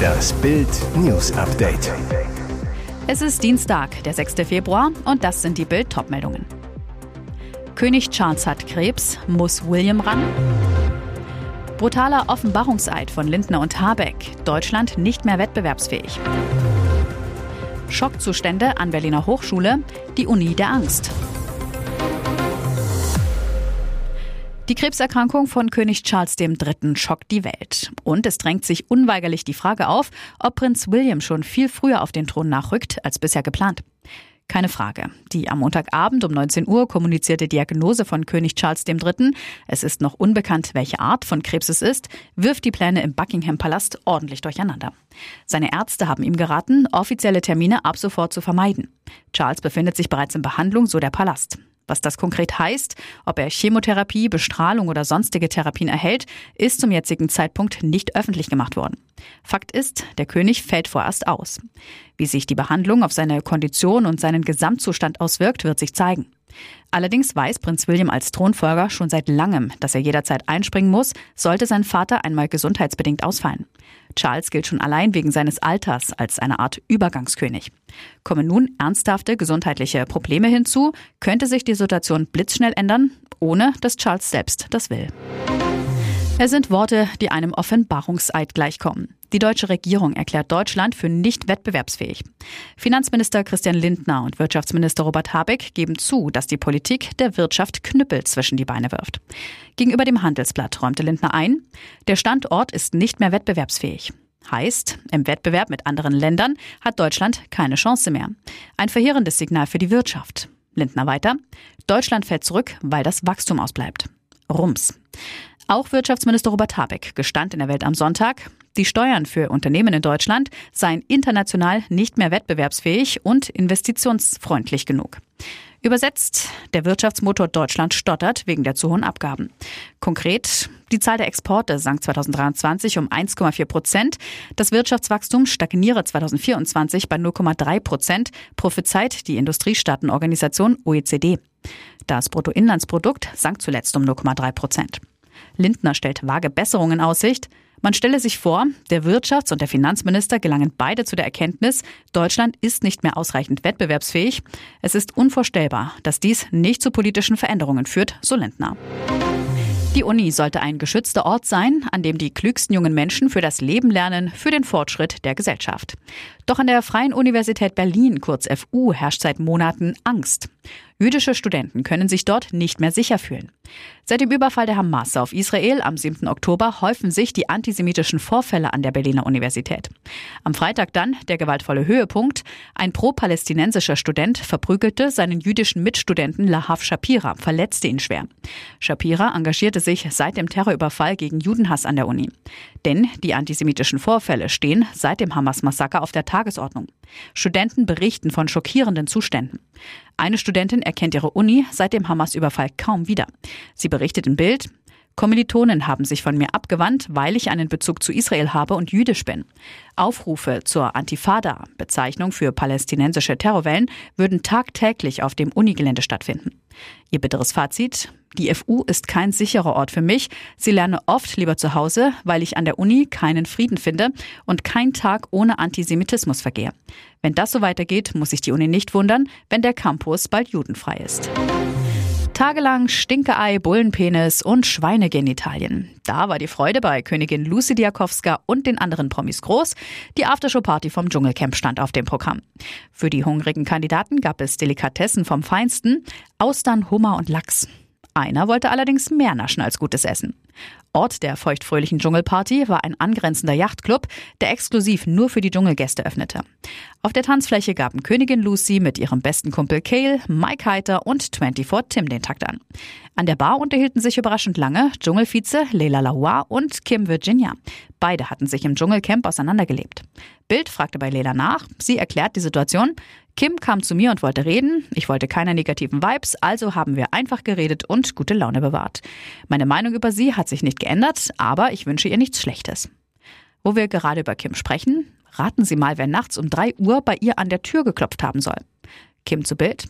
Das Bild News Update. Es ist Dienstag, der 6. Februar und das sind die Bild Topmeldungen. König Charles hat Krebs, muss William ran? Brutaler Offenbarungseid von Lindner und Habeck. Deutschland nicht mehr wettbewerbsfähig. Schockzustände an Berliner Hochschule, die Uni der Angst. Die Krebserkrankung von König Charles III. schockt die Welt. Und es drängt sich unweigerlich die Frage auf, ob Prinz William schon viel früher auf den Thron nachrückt als bisher geplant. Keine Frage. Die am Montagabend um 19 Uhr kommunizierte Diagnose von König Charles III., es ist noch unbekannt, welche Art von Krebs es ist, wirft die Pläne im Buckingham Palast ordentlich durcheinander. Seine Ärzte haben ihm geraten, offizielle Termine ab sofort zu vermeiden. Charles befindet sich bereits in Behandlung, so der Palast. Was das konkret heißt, ob er Chemotherapie, Bestrahlung oder sonstige Therapien erhält, ist zum jetzigen Zeitpunkt nicht öffentlich gemacht worden. Fakt ist, der König fällt vorerst aus. Wie sich die Behandlung auf seine Kondition und seinen Gesamtzustand auswirkt, wird sich zeigen. Allerdings weiß Prinz William als Thronfolger schon seit langem, dass er jederzeit einspringen muss, sollte sein Vater einmal gesundheitsbedingt ausfallen. Charles gilt schon allein wegen seines Alters als eine Art Übergangskönig. Kommen nun ernsthafte gesundheitliche Probleme hinzu, könnte sich die Situation blitzschnell ändern, ohne dass Charles selbst das will. Es sind Worte, die einem Offenbarungseid gleichkommen. Die deutsche Regierung erklärt Deutschland für nicht wettbewerbsfähig. Finanzminister Christian Lindner und Wirtschaftsminister Robert Habeck geben zu, dass die Politik der Wirtschaft Knüppel zwischen die Beine wirft. Gegenüber dem Handelsblatt räumte Lindner ein, der Standort ist nicht mehr wettbewerbsfähig. Heißt, im Wettbewerb mit anderen Ländern hat Deutschland keine Chance mehr. Ein verheerendes Signal für die Wirtschaft. Lindner weiter. Deutschland fällt zurück, weil das Wachstum ausbleibt. Rums. Auch Wirtschaftsminister Robert Habeck gestand in der Welt am Sonntag, die Steuern für Unternehmen in Deutschland seien international nicht mehr wettbewerbsfähig und investitionsfreundlich genug. Übersetzt, der Wirtschaftsmotor Deutschland stottert wegen der zu hohen Abgaben. Konkret, die Zahl der Exporte sank 2023 um 1,4 Prozent. Das Wirtschaftswachstum stagniere 2024 bei 0,3 Prozent, prophezeit die Industriestaatenorganisation OECD. Das Bruttoinlandsprodukt sank zuletzt um 0,3 Prozent. Lindner stellt vage Besserungen in Aussicht. Man stelle sich vor, der Wirtschafts- und der Finanzminister gelangen beide zu der Erkenntnis, Deutschland ist nicht mehr ausreichend wettbewerbsfähig. Es ist unvorstellbar, dass dies nicht zu politischen Veränderungen führt, so Lindner. Die Uni sollte ein geschützter Ort sein, an dem die klügsten jungen Menschen für das Leben lernen, für den Fortschritt der Gesellschaft. Doch an der Freien Universität Berlin, kurz FU, herrscht seit Monaten Angst. Jüdische Studenten können sich dort nicht mehr sicher fühlen. Seit dem Überfall der Hamas auf Israel am 7. Oktober häufen sich die antisemitischen Vorfälle an der Berliner Universität. Am Freitag dann der gewaltvolle Höhepunkt. Ein pro-palästinensischer Student verprügelte seinen jüdischen Mitstudenten Lahav Shapira, verletzte ihn schwer. Shapira engagierte sich seit dem Terrorüberfall gegen Judenhass an der Uni. Denn die antisemitischen Vorfälle stehen seit dem Hamas-Massaker auf der Tagesordnung. Studenten berichten von schockierenden Zuständen. Eine Studentin erkennt ihre Uni seit dem Hamas-Überfall kaum wieder. Sie berichtet im Bild, Kommilitonen haben sich von mir abgewandt, weil ich einen Bezug zu Israel habe und jüdisch bin. Aufrufe zur Antifada, Bezeichnung für palästinensische Terrorwellen, würden tagtäglich auf dem Unigelände stattfinden. Ihr bitteres Fazit, die FU ist kein sicherer Ort für mich. Sie lerne oft lieber zu Hause, weil ich an der Uni keinen Frieden finde und kein Tag ohne Antisemitismus vergehe. Wenn das so weitergeht, muss sich die Uni nicht wundern, wenn der Campus bald judenfrei ist. Tagelang Stinkeei, Bullenpenis und Schweinegenitalien. Da war die Freude bei Königin Lucy Diakowska und den anderen Promis groß. Die Aftershow-Party vom Dschungelcamp stand auf dem Programm. Für die hungrigen Kandidaten gab es Delikatessen vom Feinsten, Austern, Hummer und Lachs. Einer wollte allerdings mehr naschen als gutes Essen. Ort der feuchtfröhlichen Dschungelparty war ein angrenzender Yachtclub, der exklusiv nur für die Dschungelgäste öffnete. Auf der Tanzfläche gaben Königin Lucy mit ihrem besten Kumpel Cale, Mike Heiter und 24 Tim den Takt an. An der Bar unterhielten sich überraschend lange Dschungelvize Leila Lahoua und Kim Virginia. Beide hatten sich im Dschungelcamp auseinandergelebt. Bild fragte bei Leila nach. Sie erklärt die Situation. Kim kam zu mir und wollte reden. Ich wollte keine negativen Vibes, also haben wir einfach geredet und gute Laune bewahrt. Meine Meinung über sie hat sich nicht geändert, aber ich wünsche ihr nichts Schlechtes. Wo wir gerade über Kim sprechen, raten Sie mal, wer nachts um 3 Uhr bei ihr an der Tür geklopft haben soll. Kim zu Bild.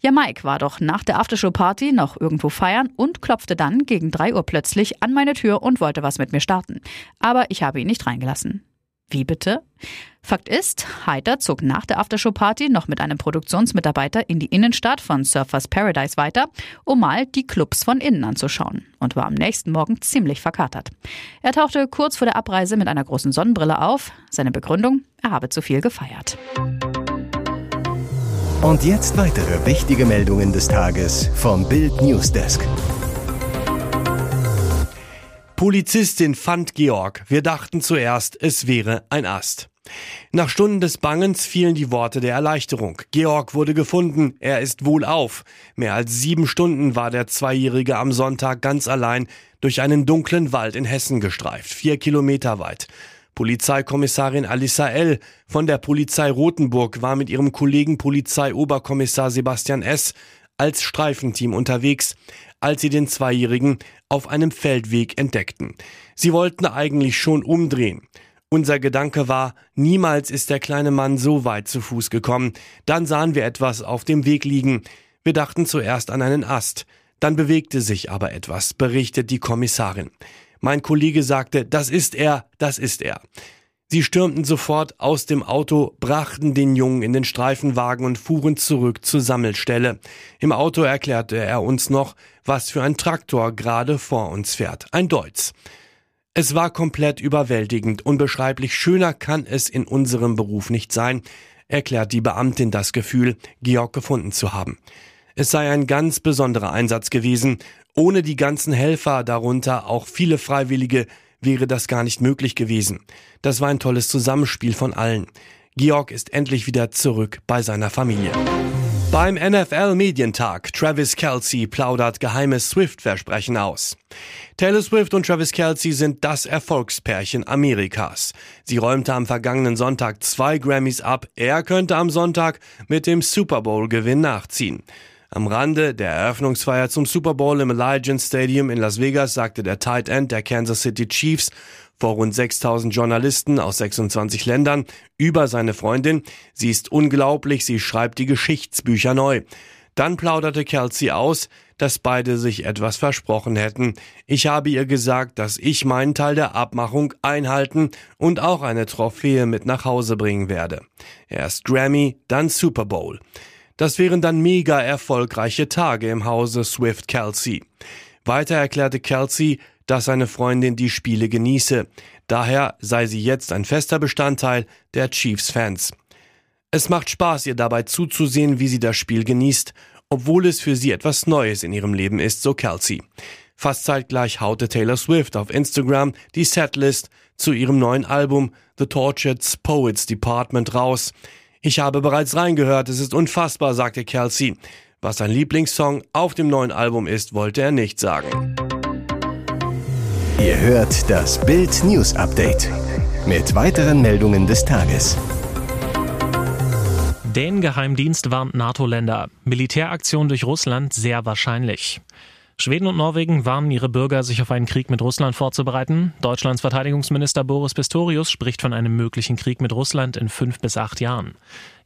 Ja, Mike war doch nach der Aftershow-Party noch irgendwo feiern und klopfte dann gegen drei Uhr plötzlich an meine Tür und wollte was mit mir starten. Aber ich habe ihn nicht reingelassen. Wie bitte? Fakt ist, Heiter zog nach der Aftershow-Party noch mit einem Produktionsmitarbeiter in die Innenstadt von Surfers Paradise weiter, um mal die Clubs von innen anzuschauen und war am nächsten Morgen ziemlich verkatert. Er tauchte kurz vor der Abreise mit einer großen Sonnenbrille auf. Seine Begründung, er habe zu viel gefeiert. Und jetzt weitere wichtige Meldungen des Tages vom Bild Newsdesk. Polizistin fand Georg. Wir dachten zuerst, es wäre ein Ast. Nach Stunden des Bangens fielen die Worte der Erleichterung. Georg wurde gefunden, er ist wohlauf. Mehr als sieben Stunden war der Zweijährige am Sonntag ganz allein durch einen dunklen Wald in Hessen gestreift, vier Kilometer weit. Polizeikommissarin Alissa L. von der Polizei Rothenburg war mit ihrem Kollegen Polizeioberkommissar Sebastian S. als Streifenteam unterwegs, als sie den Zweijährigen auf einem Feldweg entdeckten. Sie wollten eigentlich schon umdrehen. Unser Gedanke war, niemals ist der kleine Mann so weit zu Fuß gekommen. Dann sahen wir etwas auf dem Weg liegen. Wir dachten zuerst an einen Ast. Dann bewegte sich aber etwas, berichtet die Kommissarin. Mein Kollege sagte, das ist er, das ist er. Sie stürmten sofort aus dem Auto, brachten den Jungen in den Streifenwagen und fuhren zurück zur Sammelstelle. Im Auto erklärte er uns noch, was für ein Traktor gerade vor uns fährt. Ein Deutz. Es war komplett überwältigend. Unbeschreiblich schöner kann es in unserem Beruf nicht sein, erklärt die Beamtin das Gefühl, Georg gefunden zu haben. Es sei ein ganz besonderer Einsatz gewesen. Ohne die ganzen Helfer, darunter auch viele Freiwillige, wäre das gar nicht möglich gewesen. Das war ein tolles Zusammenspiel von allen. Georg ist endlich wieder zurück bei seiner Familie. Beim NFL Medientag Travis Kelsey plaudert geheimes Swift-Versprechen aus. Taylor Swift und Travis Kelsey sind das Erfolgspärchen Amerikas. Sie räumte am vergangenen Sonntag zwei Grammys ab. Er könnte am Sonntag mit dem Super Bowl-Gewinn nachziehen. Am Rande der Eröffnungsfeier zum Super Bowl im Allegiant Stadium in Las Vegas sagte der Tight End der Kansas City Chiefs vor rund 6000 Journalisten aus 26 Ländern über seine Freundin, sie ist unglaublich, sie schreibt die Geschichtsbücher neu. Dann plauderte Kelsey aus, dass beide sich etwas versprochen hätten. Ich habe ihr gesagt, dass ich meinen Teil der Abmachung einhalten und auch eine Trophäe mit nach Hause bringen werde. Erst Grammy, dann Super Bowl. Das wären dann mega erfolgreiche Tage im Hause Swift Kelsey. Weiter erklärte Kelsey, dass seine Freundin die Spiele genieße. Daher sei sie jetzt ein fester Bestandteil der Chiefs-Fans. Es macht Spaß, ihr dabei zuzusehen, wie sie das Spiel genießt, obwohl es für sie etwas Neues in ihrem Leben ist, so Kelsey. Fast zeitgleich haute Taylor Swift auf Instagram die Setlist zu ihrem neuen Album The Tortured Poets Department raus. Ich habe bereits reingehört, es ist unfassbar, sagte Kelsey. Was sein Lieblingssong auf dem neuen Album ist, wollte er nicht sagen. Ihr hört das Bild News Update mit weiteren Meldungen des Tages. Den Geheimdienst warnt NATO-Länder. Militäraktion durch Russland sehr wahrscheinlich. Schweden und Norwegen warnen ihre Bürger, sich auf einen Krieg mit Russland vorzubereiten. Deutschlands Verteidigungsminister Boris Pistorius spricht von einem möglichen Krieg mit Russland in fünf bis acht Jahren.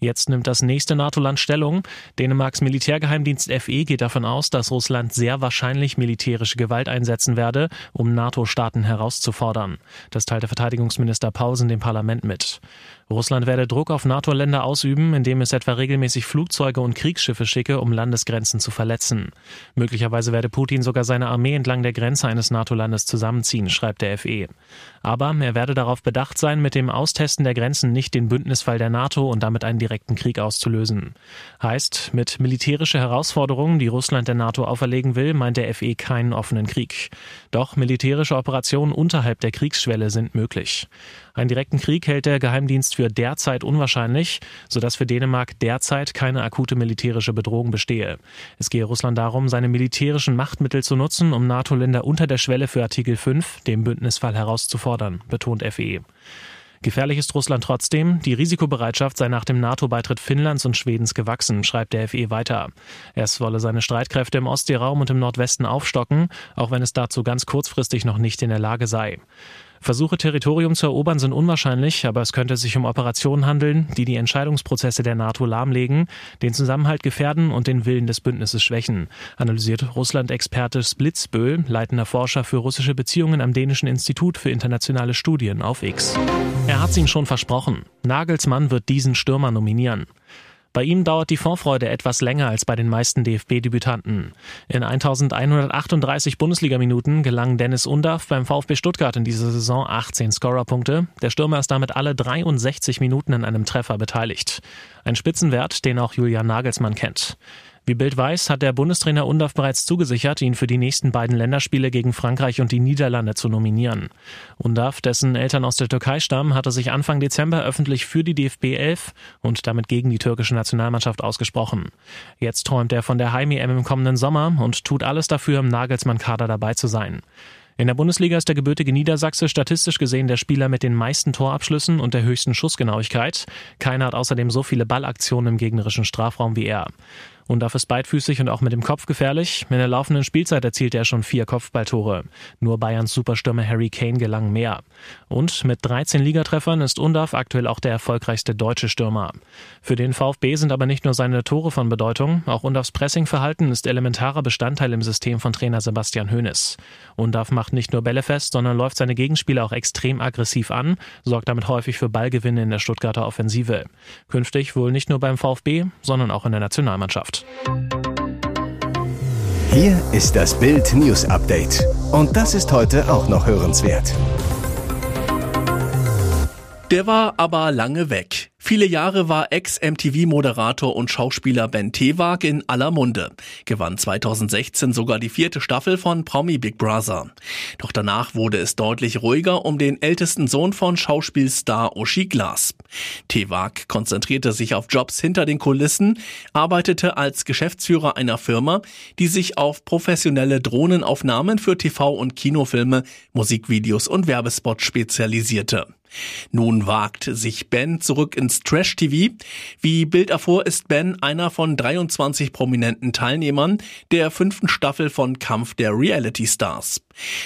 Jetzt nimmt das nächste NATO-Land Stellung. Dänemarks Militärgeheimdienst FE geht davon aus, dass Russland sehr wahrscheinlich militärische Gewalt einsetzen werde, um NATO-Staaten herauszufordern. Das teilte Verteidigungsminister Paulsen dem Parlament mit. Russland werde Druck auf NATO-Länder ausüben, indem es etwa regelmäßig Flugzeuge und Kriegsschiffe schicke, um Landesgrenzen zu verletzen. Möglicherweise werde Putin sogar seine Armee entlang der Grenze eines NATO-Landes zusammenziehen, schreibt der FE. Aber er werde darauf bedacht sein, mit dem Austesten der Grenzen nicht den Bündnisfall der NATO und damit einen direkten Krieg auszulösen. Heißt, mit militärische Herausforderungen, die Russland der NATO auferlegen will, meint der FE keinen offenen Krieg. Doch militärische Operationen unterhalb der Kriegsschwelle sind möglich. Einen direkten Krieg hält der Geheimdienst für derzeit unwahrscheinlich, sodass für Dänemark derzeit keine akute militärische Bedrohung bestehe. Es gehe Russland darum, seine militärischen Machtmittel zu nutzen, um NATO-Länder unter der Schwelle für Artikel 5, dem Bündnisfall, herauszufordern, betont FE. Gefährlich ist Russland trotzdem. Die Risikobereitschaft sei nach dem NATO-Beitritt Finnlands und Schwedens gewachsen, schreibt der FE weiter. Es wolle seine Streitkräfte im Ostseeraum und im Nordwesten aufstocken, auch wenn es dazu ganz kurzfristig noch nicht in der Lage sei. Versuche, Territorium zu erobern, sind unwahrscheinlich, aber es könnte sich um Operationen handeln, die die Entscheidungsprozesse der NATO lahmlegen, den Zusammenhalt gefährden und den Willen des Bündnisses schwächen, analysiert Russland-Experte Splitzböhl, leitender Forscher für russische Beziehungen am Dänischen Institut für internationale Studien auf X. Er hat es ihm schon versprochen. Nagelsmann wird diesen Stürmer nominieren. Bei ihm dauert die Vorfreude etwas länger als bei den meisten DFB-Debütanten. In 1138 Bundesligaminuten gelang Dennis Undaff beim VfB Stuttgart in dieser Saison 18 Scorerpunkte. Der Stürmer ist damit alle 63 Minuten an einem Treffer beteiligt. Ein Spitzenwert, den auch Julian Nagelsmann kennt. Wie Bild weiß, hat der Bundestrainer Undorf bereits zugesichert, ihn für die nächsten beiden Länderspiele gegen Frankreich und die Niederlande zu nominieren. Undorf, dessen Eltern aus der Türkei stammen, hatte sich Anfang Dezember öffentlich für die DFB 11 und damit gegen die türkische Nationalmannschaft ausgesprochen. Jetzt träumt er von der Heimi-M im kommenden Sommer und tut alles dafür, im Nagelsmann-Kader dabei zu sein. In der Bundesliga ist der gebürtige Niedersachse statistisch gesehen der Spieler mit den meisten Torabschlüssen und der höchsten Schussgenauigkeit. Keiner hat außerdem so viele Ballaktionen im gegnerischen Strafraum wie er. Und dafür ist beidfüßig und auch mit dem Kopf gefährlich. In der laufenden Spielzeit erzielte er schon vier Kopfballtore. Nur Bayerns Superstürmer Harry Kane gelang mehr. Und mit 13 Ligatreffern ist Undav aktuell auch der erfolgreichste deutsche Stürmer. Für den VfB sind aber nicht nur seine Tore von Bedeutung, auch Undavs Pressingverhalten ist elementarer Bestandteil im System von Trainer Sebastian Hoeneß. Undav macht nicht nur Bälle fest, sondern läuft seine Gegenspieler auch extrem aggressiv an, sorgt damit häufig für Ballgewinne in der Stuttgarter Offensive. Künftig wohl nicht nur beim VfB, sondern auch in der Nationalmannschaft. Hier ist das Bild News Update. Und das ist heute auch noch hörenswert. Der war aber lange weg. Viele Jahre war Ex-MTV-Moderator und Schauspieler Ben Tewag in aller Munde, gewann 2016 sogar die vierte Staffel von Promi Big Brother. Doch danach wurde es deutlich ruhiger um den ältesten Sohn von Schauspielstar Uschi Glas. Tewag konzentrierte sich auf Jobs hinter den Kulissen, arbeitete als Geschäftsführer einer Firma, die sich auf professionelle Drohnenaufnahmen für TV- und Kinofilme, Musikvideos und Werbespots spezialisierte. Nun wagt sich Ben zurück ins Trash-TV. Wie Bild erfuhr, ist Ben einer von 23 prominenten Teilnehmern der fünften Staffel von Kampf der Reality Stars.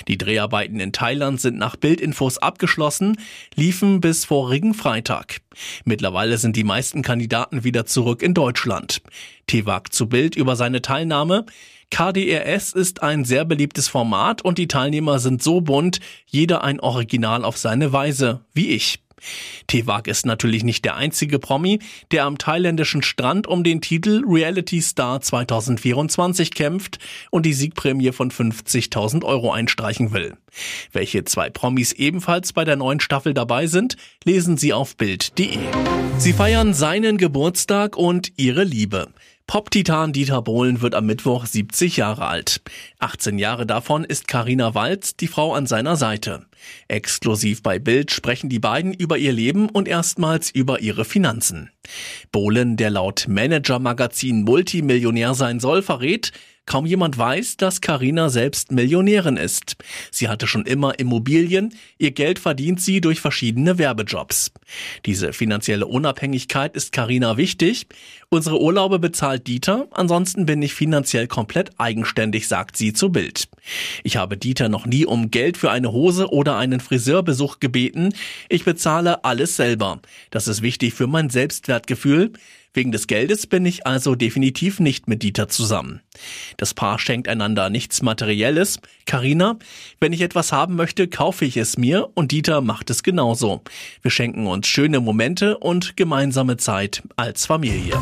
Die Dreharbeiten in Thailand sind nach Bildinfos abgeschlossen, liefen bis vorigen Freitag. Mittlerweile sind die meisten Kandidaten wieder zurück in Deutschland. Tewak zu Bild über seine Teilnahme. KDRS ist ein sehr beliebtes Format und die Teilnehmer sind so bunt, jeder ein Original auf seine Weise, wie ich. Tewak ist natürlich nicht der einzige Promi, der am thailändischen Strand um den Titel Reality Star 2024 kämpft und die Siegprämie von 50.000 Euro einstreichen will. Welche zwei Promis ebenfalls bei der neuen Staffel dabei sind, lesen Sie auf Bild.de. Sie feiern seinen Geburtstag und ihre Liebe. Pop-Titan Dieter Bohlen wird am Mittwoch 70 Jahre alt. 18 Jahre davon ist Karina Walz, die Frau an seiner Seite. Exklusiv bei Bild sprechen die beiden über ihr Leben und erstmals über ihre Finanzen. Bohlen, der laut Manager-Magazin Multimillionär sein soll, verrät, Kaum jemand weiß, dass Karina selbst Millionärin ist. Sie hatte schon immer Immobilien, ihr Geld verdient sie durch verschiedene Werbejobs. Diese finanzielle Unabhängigkeit ist Karina wichtig. Unsere Urlaube bezahlt Dieter, ansonsten bin ich finanziell komplett eigenständig, sagt sie zu Bild. Ich habe Dieter noch nie um Geld für eine Hose oder einen Friseurbesuch gebeten. Ich bezahle alles selber. Das ist wichtig für mein Selbstwertgefühl. Wegen des Geldes bin ich also definitiv nicht mit Dieter zusammen. Das Paar schenkt einander nichts Materielles. Karina, wenn ich etwas haben möchte, kaufe ich es mir und Dieter macht es genauso. Wir schenken uns schöne Momente und gemeinsame Zeit als Familie.